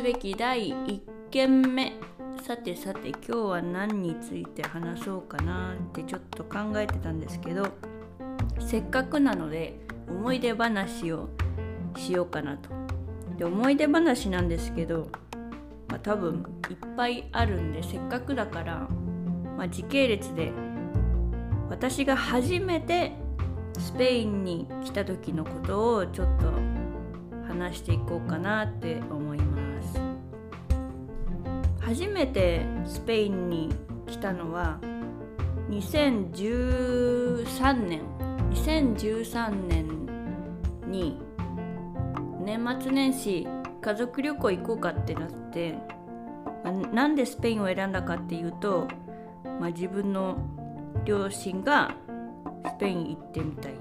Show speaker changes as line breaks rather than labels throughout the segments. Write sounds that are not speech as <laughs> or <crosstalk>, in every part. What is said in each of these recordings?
すべき第1件目さてさて今日は何について話そうかなってちょっと考えてたんですけどせっかくなので思い出話をしようかなと。で思い出話なんですけど、まあ、多分いっぱいあるんでせっかくだから、まあ、時系列で私が初めてスペインに来た時のことをちょっと話していこうかなって思います初めてスペインに来たのは2013年。2013年に年末年始家族旅行行こうかってなって、まあ、なんでスペインを選んだかっていうと、まあ、自分の両親がスペイン行ってみたいっ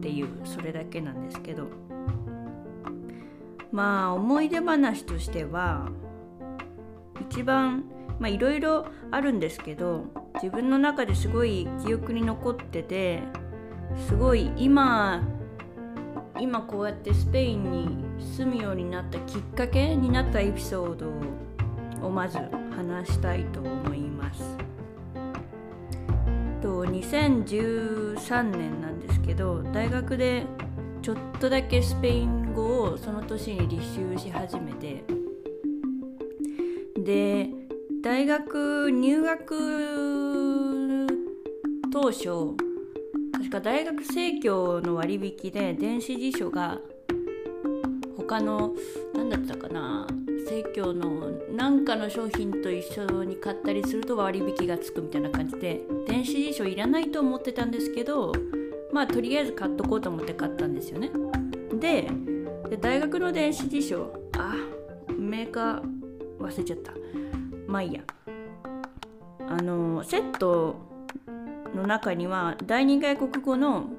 ていうそれだけなんですけど。まあ思い出話としては一番まあいろいろあるんですけど自分の中ですごい記憶に残っててすごい今今こうやってスペインに住むようになったきっかけになったエピソードをまず話したいと思います。と2013年なんですけど大学でちょっとだけスペイン語をその年に履修し始めてで大学入学当初確か大学生協の割引で電子辞書が他の何だったかな生協の何かの商品と一緒に買ったりすると割引がつくみたいな感じで電子辞書いらないと思ってたんですけどまあとりあえず買っとこうと思って買ったんですよね。で大学の電子辞書あメーカー忘れちゃったまあいいやあのセットの中には第二外国語の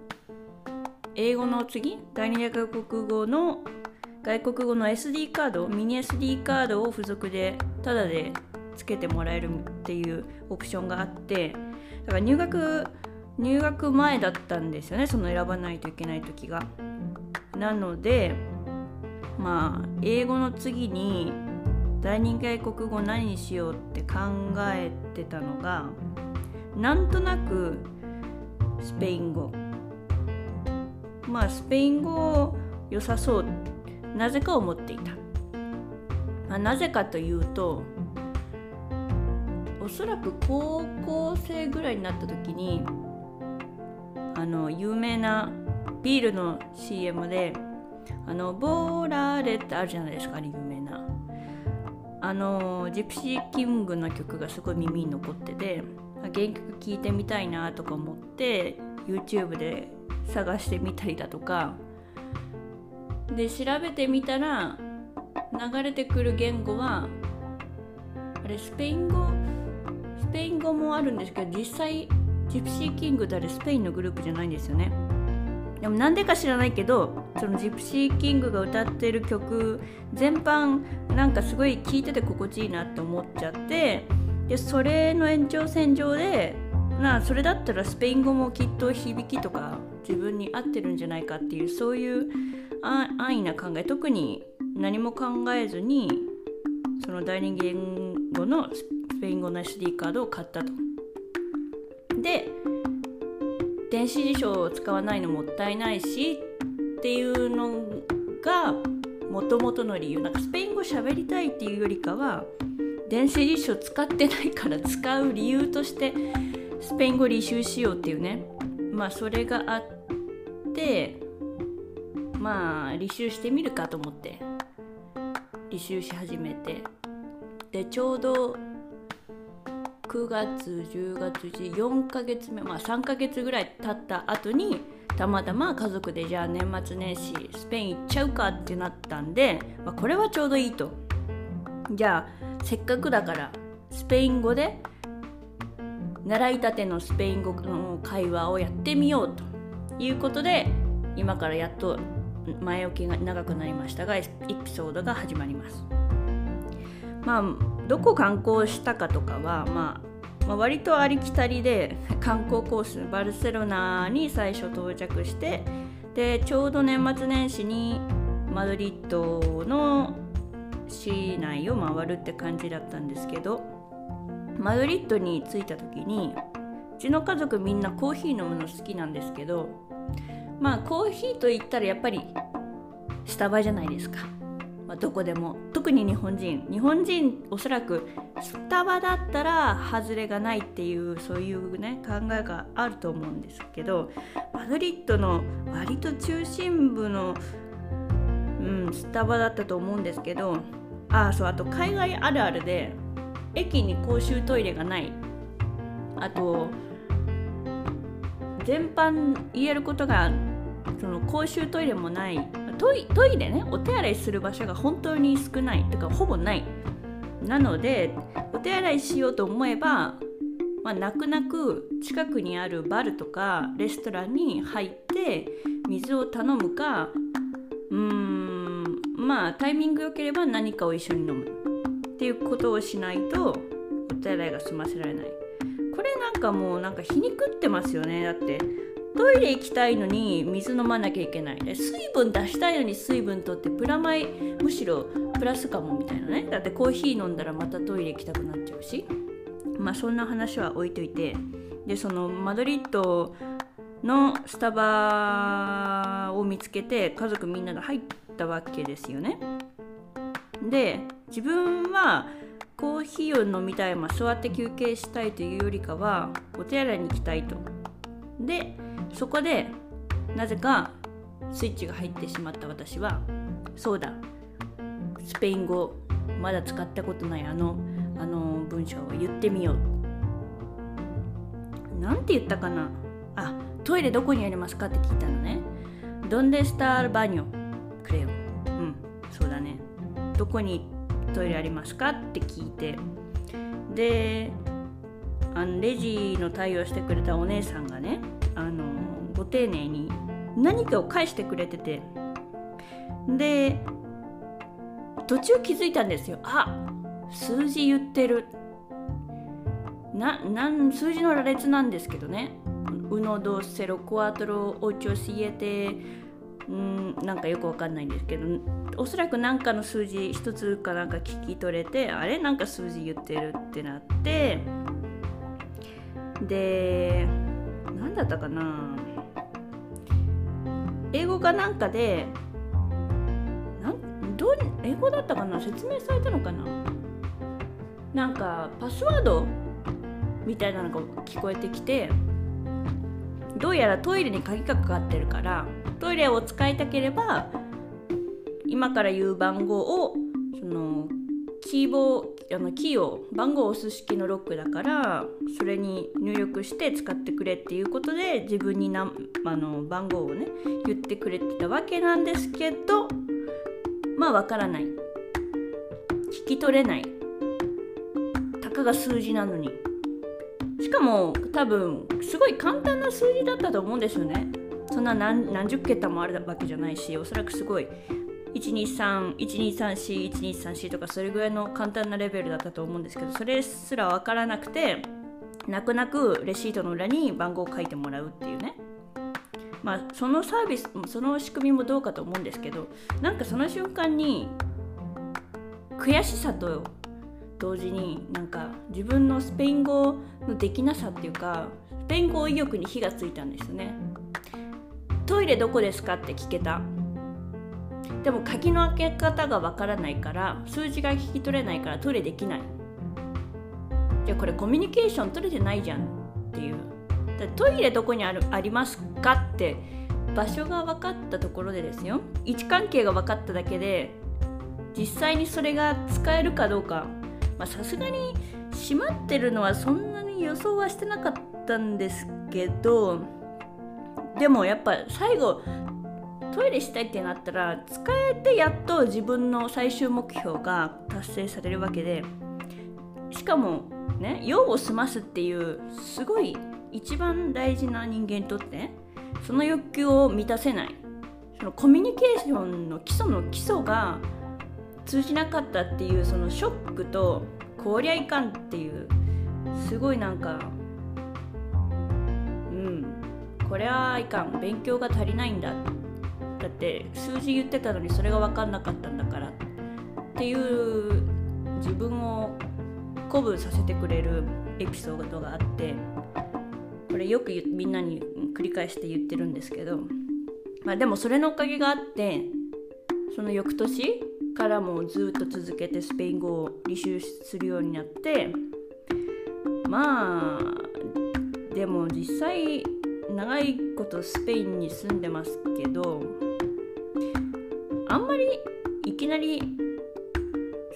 英語の次第二外国語の外国語の SD カードミニ SD カードを付属でタダでつけてもらえるっていうオプションがあってだから入学入学前だったんですよねその選ばないといけない時が。なのでまあ英語の次に第二外国語何にしようって考えてたのがなんとなくスペイン語。まあスペイン語良さそう。なぜか思っていた、まあ、なぜかというとおそらく高校生ぐらいになった時にあの有名なビールの CM であのボーラーレってあるじゃないですか有名あのジプシーキングの曲がすごい耳に残ってて原曲聴いてみたいなとか思って YouTube で探してみたりだとかで調べてみたら流れてくる言語はあれスペイン語？スペイン語もあるんですけど実際ジプシーキングってあれスペインのグループじゃないんですよね。でもなんでか知らないけどそのジプシーキングが歌ってる曲全般なんかすごい聴いてて心地いいなって思っちゃってでそれの延長線上でなそれだったらスペイン語もきっと響きとか自分に合ってるんじゃないかっていうそういう安易な考え特に何も考えずにその第二言語のスペイン語の SD カードを買ったと。電子辞書を使わないのもったいないしっていうのがもともとの理由。なんかスペイン語喋りたいっていうよりかは電子辞書使ってないから使う理由としてスペイン語履修しようっていうね。まあそれがあってまあ履修してみるかと思って履修し始めて。でちょうど9月10月4ヶ月目まあ3ヶ月ぐらい経った後にたまたま家族でじゃあ年末年始スペイン行っちゃうかってなったんで、まあ、これはちょうどいいとじゃあせっかくだからスペイン語で習いたてのスペイン語の会話をやってみようということで今からやっと前置きが長くなりましたがエピソードが始まります。まあどこ観光したかとかは、まあ、まあ、割とありきたりで <laughs> 観光コースバルセロナに最初到着してでちょうど年末年始にマドリッドの市内を回るって感じだったんですけどマドリッドに着いた時にうちの家族みんなコーヒー飲むの好きなんですけどまあコーヒーといったらやっぱりスタバじゃないですか、まあ、どこでも。特に日本人。日本人おそらくスタバだったら外れがないっていうそういうね考えがあると思うんですけどマドリッドの割と中心部の、うん、スタバだったと思うんですけどああそうあと海外あるあるで駅に公衆トイレがない。あと全般言えることがその公衆トイレもない。トイトイレねお手洗いする場所が本当に少ないとかほぼない。なのでお手洗いしようと思えば、まあ、泣く泣く近くにあるバルとかレストランに入って水を頼むかうーんまあタイミング良ければ何かを一緒に飲む。っていうことをしないとお手洗いが済ませられない。これなんかもうなんか皮肉ってますよね。だってトイレ行きたいのに水飲まなきゃいけないで水分出したいのに水分取ってプラマイむしろプラスかもみたいなね。だってコーヒー飲んだらまたトイレ行きたくなっちゃうし。まあそんな話は置いといて。でそのマドリッドのスタバを見つけて家族みんなが入ったわけですよね。で自分はコーヒーを飲みたい、まあ、座って休憩したいというよりかはお手洗いに行きたいと。でそこでなぜかスイッチが入ってしまった私はそうだスペイン語まだ使ったことないあのあの文章を言ってみよう。なんて言ったかな？あトイレどこにありますかって聞いたのね。ドンデスターバニョ？クレヨうんそうだね。どこにトイレありますかって聞いて。であのレジの対応してくれたお姉さんがねあのご丁寧に何かを返してくれてて。で途中気づいたんですよあ数字言ってるななん数字の羅列なんですけどね「うのどセロクワトロオチョシエテ」んなんかよくわかんないんですけどおそらく何かの数字一つかなんか聞き取れてあれ？なんか数字言ってるってなって。で何だったかな。英語かなんかでなんどう英語だったかな。説明されたのかな。なんかパスワードみたいなのが聞こえてきてどうやらトイレに鍵がかかってるからトイレを使いたければ今から言う番号をそのキーボあのキーを番号を押す式のロックだからそれに入力して使ってくれっていうことで自分になあの番号をね言ってくれてたわけなんですけどまあわからない。聞き取れない。たかが数字なのに。しかも多分すごい簡単な数字だったと思うんですよね。そんな何十桁もあるわけじゃないしおそらくすごい12312341234とかそれぐらいの簡単なレベルだったと思うんですけどそれすら分からなくて泣く泣くレシートの裏に番号を書いてもらうっていうね。まあそのサービスその仕組みもどうかと思うんですけどなんかその瞬間に悔しさと同時になんか自分のスペイン語のできなさっていうかスペイン語意欲に火がついたんですよね。トイレどこですかって聞けた。でも鍵の開け方がわからないから数字が聞き取れないからトイレできない。じゃあこれコミュニケーション取れてないじゃんっていう。トイレどこにあるありますかって場所が分かったところでですよ。位置関係が分かっただけで実際にそれが使えるかどうか。さすがに閉まってるのはそんなに予想はしてなかったんですけどでもやっぱ最後トイレしたいってなったら使えてやっと自分の最終目標が達成されるわけでしかもね用を済ますっていうすごい一番大事な人間にとってねその欲求を満たせない。そのコミュニケーションの基礎の基礎が通じなかったっていうそのショックとこりゃいかんっていうすごいなんかうんこれはいかん。勉強が足りないんだだ。って数字言ってたのにそれが分かんなかったんだからっていう自分を鼓舞させてくれるエピソードがあってこれよくみんなに繰り返して言ってるんですけど、まあ、でもそれのおかげがあってその翌年からもずっと続けてスペイン語を履修するようになってまあでも実際長いことスペインに住んでますけどあんまりいきなり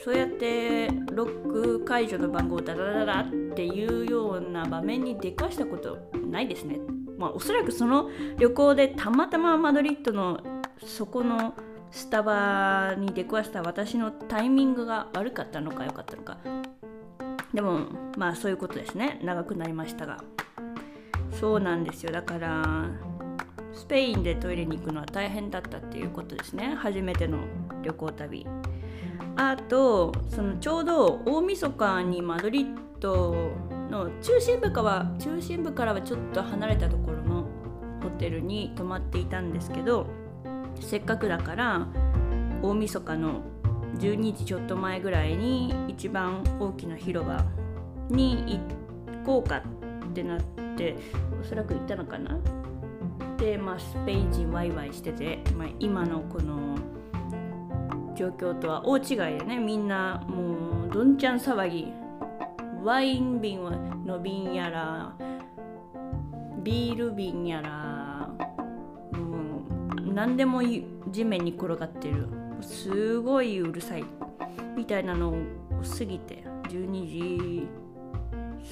そうやってロック解除の番号をダダダダっていうような場面に出くわしたことないですね。まあ、おそらくその旅行でたまたまマドリッドのそこのスタバに出くわした私のタイミングが悪かったのか良かったのか。でもまあそういうことですね。長くなりましたが。そうなんですよ。だからスペインでトイレに行くのは大変だったっていうことですね。初めての旅行旅。あとそのちょうど大晦日にマドリッドの中心部から中心部からはちょっと離れたところのホテルに泊まっていたんですけどせっかくだから大晦日の12時ちょっと前ぐらいに一番大きな広場に行こうかってなっておそらく行ったのかな？で、まあ、スペイン人ワイワイしてて、まあ、今のこの状況とは大違いでね。みんなもうどんちゃん騒ぎ。ワイン瓶の瓶やらビール瓶やらもう何でも地面に転がってる。すごいうるさい。みたいなのを過ぎて12時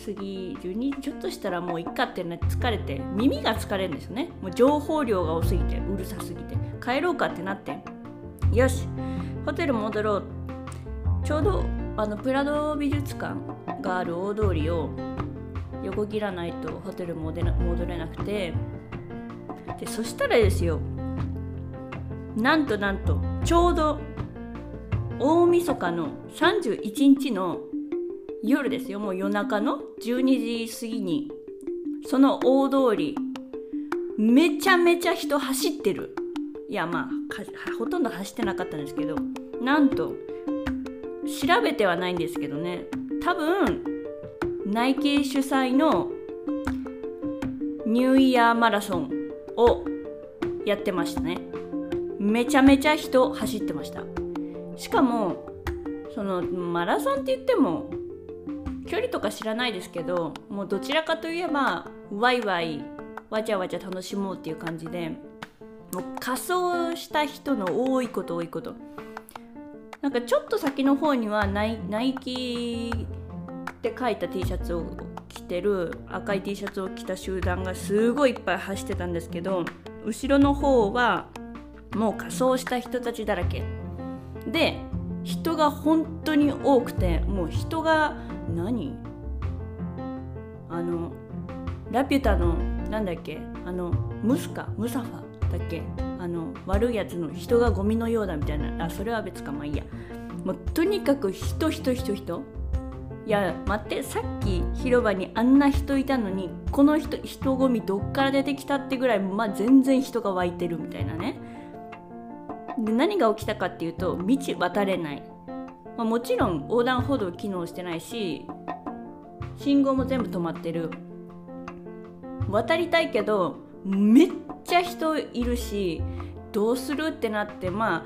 過ぎ12時ちょっとしたらもういっかってね疲れて耳が疲れるんですよね。もう情報量が多すぎてうるさすぎて。帰ろうかってなって。よし。ホテル戻ろう。ちょうどあのプラド美術館がある大通りを横切らないとホテル戻れなくて。でそしたらですよ。なんとなんとちょうど大晦日の31日の夜ですよ。もう夜中の12時過ぎに。その大通り。めちゃめちゃ人走ってる。いやまあほとんど走ってなかったんですけど。なんと調べてはないんですけどね。多分ナイ主催のニューイヤーマラソンをやってましたね。めちゃめちゃ人走ってました。しかもそのマラソンって言っても距離とか知らないですけどもうどちらかといえばワイワイわちゃわちゃ楽しもうっていう感じでもう仮装した人の多いこと多いこと。なんかちょっと先の方にはナイナイキって書いた T シャツを着てる赤い T シャツを着た集団がすごいいっぱい走ってたんですけど後ろの方はもう仮装した人たちだらけ。で人が本当に多くてもう人が何？あのラピュタのなんだっけ？あのムスカ？ムサファ？だっけ？あの悪いやつの人がゴミのようだみたいな。あそれは別か。まあいいや。もうとにかく人人人人。いや待って。さっき広場にあんな人いたのにこの人人混みどっから出てきたってぐらい、まあ、全然人が湧いてるみたいなね。で何が起きたかっていうと道渡れない、まあ、もちろん横断歩道機能してないし信号も全部止まってる。渡りたいけどめっちゃ人いるしどうするってなってまあ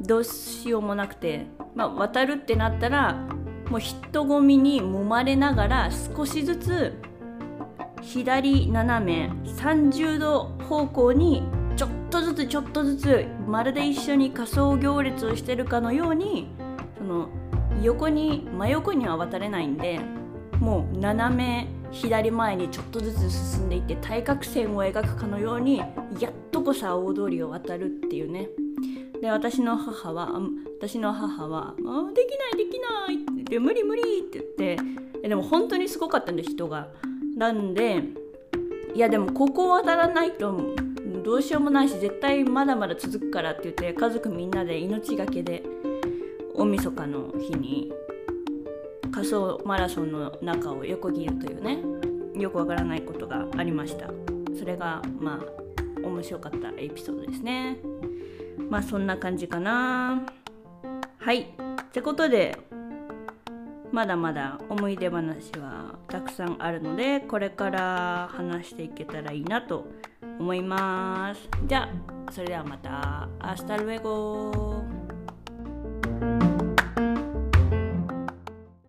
どうしようもなくて、まあ、渡るってなったらもう人混みに揉まれながら少しずつ左斜め30度方向にちょっとずつちょっとずつまるで一緒に仮装行列をしてるかのようにその横に真横には渡れないんでもう斜め左前にちょっとずつ進んでいって対角線を描くかのようにやっとこさ大通りを渡るっていうねで私の母は私の母は「できないできない」って「無理無理」って言ってでも本当にすごかったんで人が。なんでいやでもここを渡らないとどうしようもないし絶対まだまだ続くからって言って家族みんなで命がけで大晦日の日に仮想マラソンの中を横切るというねよくわからないことがありました。それがまあ面白かったエピソードですね。まあそんな感じかな。はい。ってことでまだまだ思い出話はたくさんあるのでこれから話していけたらいいなと思います。じゃあそれではまた。アスタルエゴ